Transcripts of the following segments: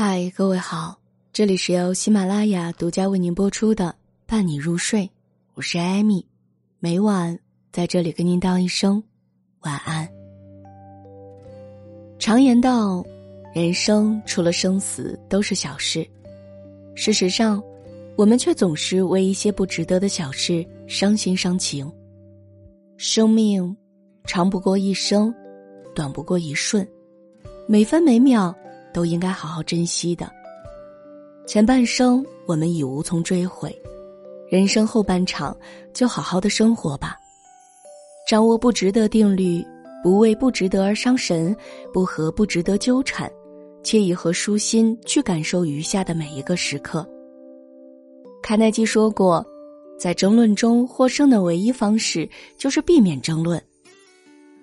嗨，各位好，这里是由喜马拉雅独家为您播出的《伴你入睡》，我是艾米，每晚在这里跟您道一声晚安。常言道，人生除了生死都是小事，事实上，我们却总是为一些不值得的小事伤心伤情。生命长不过一生，短不过一瞬，每分每秒。都应该好好珍惜的。前半生我们已无从追悔，人生后半场就好好的生活吧。掌握不值得定律，不为不值得而伤神，不和不值得纠缠，且以和舒心去感受余下的每一个时刻。卡耐基说过，在争论中获胜的唯一方式就是避免争论。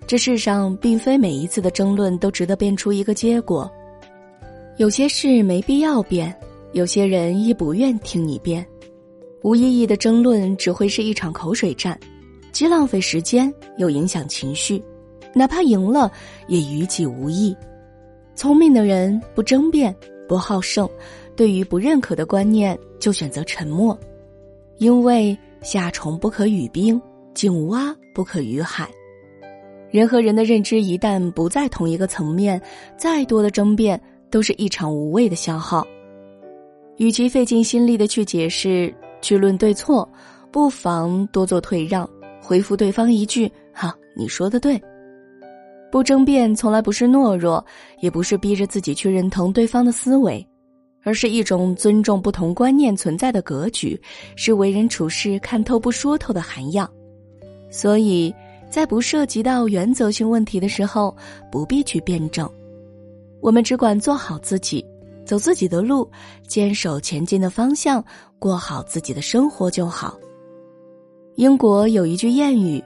这世上并非每一次的争论都值得变出一个结果。有些事没必要辩，有些人亦不愿听你辩，无意义的争论只会是一场口水战，既浪费时间又影响情绪，哪怕赢了也于己无益。聪明的人不争辩，不好胜，对于不认可的观念就选择沉默，因为夏虫不可语冰，井蛙不可语海。人和人的认知一旦不在同一个层面，再多的争辩。都是一场无谓的消耗，与其费尽心力的去解释、去论对错，不妨多做退让，回复对方一句“哈，你说的对”。不争辩从来不是懦弱，也不是逼着自己去认同对方的思维，而是一种尊重不同观念存在的格局，是为人处事看透不说透的涵养。所以在不涉及到原则性问题的时候，不必去辩证。我们只管做好自己，走自己的路，坚守前进的方向，过好自己的生活就好。英国有一句谚语：“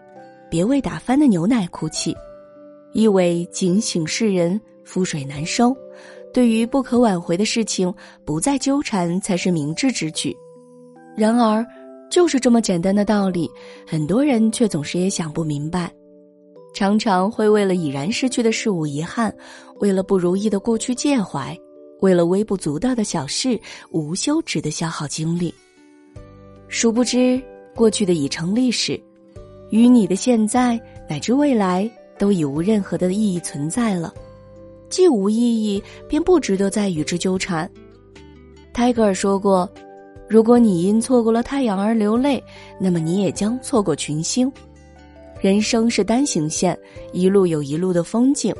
别为打翻的牛奶哭泣”，意为警醒世人，覆水难收。对于不可挽回的事情，不再纠缠才是明智之举。然而，就是这么简单的道理，很多人却总是也想不明白。常常会为了已然失去的事物遗憾，为了不如意的过去介怀，为了微不足道的小事无休止的消耗精力。殊不知，过去的已成历史，与你的现在乃至未来都已无任何的意义存在了。既无意义，便不值得再与之纠缠。泰戈尔说过：“如果你因错过了太阳而流泪，那么你也将错过群星。”人生是单行线，一路有一路的风景。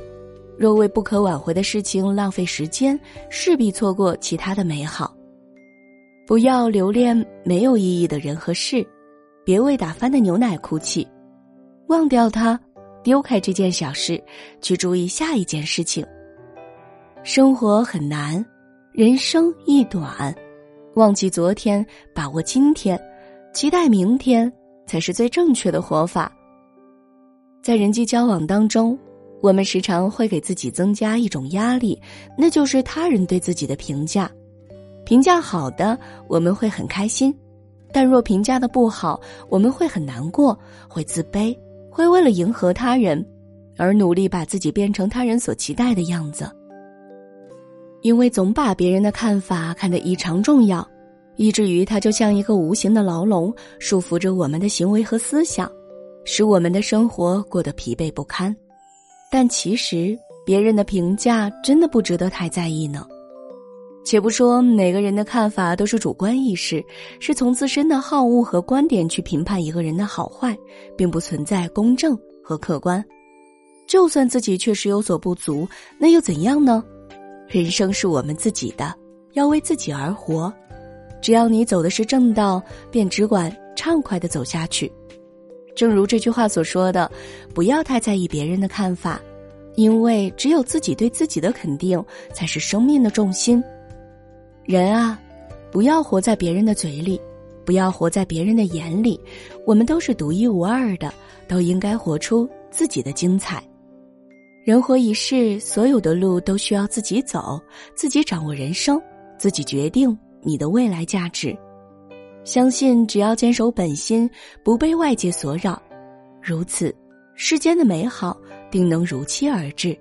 若为不可挽回的事情浪费时间，势必错过其他的美好。不要留恋没有意义的人和事，别为打翻的牛奶哭泣，忘掉它，丢开这件小事，去注意下一件事情。生活很难，人生亦短，忘记昨天，把握今天，期待明天，才是最正确的活法。在人际交往当中，我们时常会给自己增加一种压力，那就是他人对自己的评价。评价好的，我们会很开心；但若评价的不好，我们会很难过，会自卑，会为了迎合他人，而努力把自己变成他人所期待的样子。因为总把别人的看法看得异常重要，以至于它就像一个无形的牢笼，束缚着我们的行为和思想。使我们的生活过得疲惫不堪，但其实别人的评价真的不值得太在意呢。且不说每个人的看法都是主观意识，是从自身的好恶和观点去评判一个人的好坏，并不存在公正和客观。就算自己确实有所不足，那又怎样呢？人生是我们自己的，要为自己而活。只要你走的是正道，便只管畅快的走下去。正如这句话所说的，不要太在意别人的看法，因为只有自己对自己的肯定才是生命的重心。人啊，不要活在别人的嘴里，不要活在别人的眼里。我们都是独一无二的，都应该活出自己的精彩。人活一世，所有的路都需要自己走，自己掌握人生，自己决定你的未来价值。相信只要坚守本心，不被外界所扰，如此，世间的美好定能如期而至。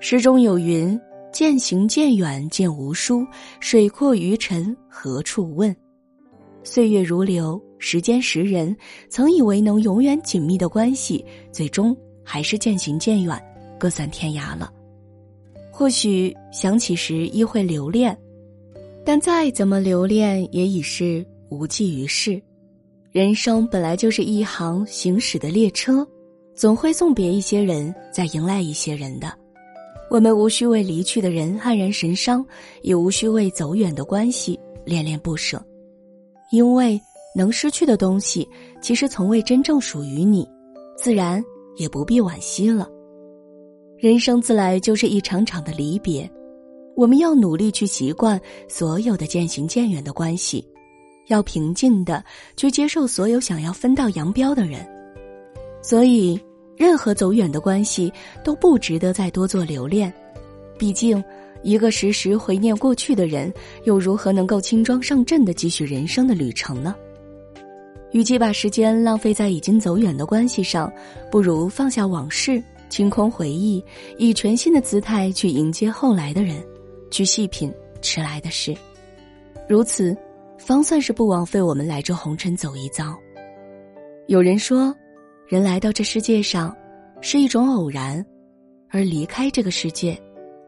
诗中有云：“渐行渐远渐无书，水阔鱼沉何处问？岁月如流，时间识人，曾以为能永远紧密的关系，最终还是渐行渐远，各散天涯了。或许想起时亦会留恋，但再怎么留恋，也已是无济于事。人生本来就是一行行驶的列车，总会送别一些人，再迎来一些人的。我们无需为离去的人黯然神伤，也无需为走远的关系恋恋不舍。因为能失去的东西，其实从未真正属于你，自然也不必惋惜了。人生自来就是一场场的离别，我们要努力去习惯所有的渐行渐远的关系，要平静的去接受所有想要分道扬镳的人。所以，任何走远的关系都不值得再多做留恋，毕竟。一个时时回念过去的人，又如何能够轻装上阵的继续人生的旅程呢？与其把时间浪费在已经走远的关系上，不如放下往事，清空回忆，以全新的姿态去迎接后来的人，去细品迟来的事。如此，方算是不枉费我们来这红尘走一遭。有人说，人来到这世界上，是一种偶然，而离开这个世界。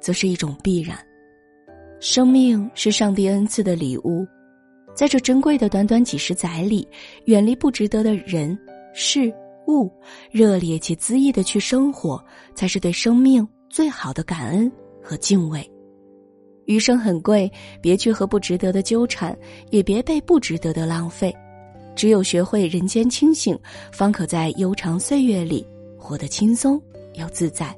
则是一种必然。生命是上帝恩赐的礼物，在这珍贵的短短几十载里，远离不值得的人事物，热烈且恣意的去生活，才是对生命最好的感恩和敬畏。余生很贵，别去和不值得的纠缠，也别被不值得的浪费。只有学会人间清醒，方可在悠长岁月里活得轻松又自在。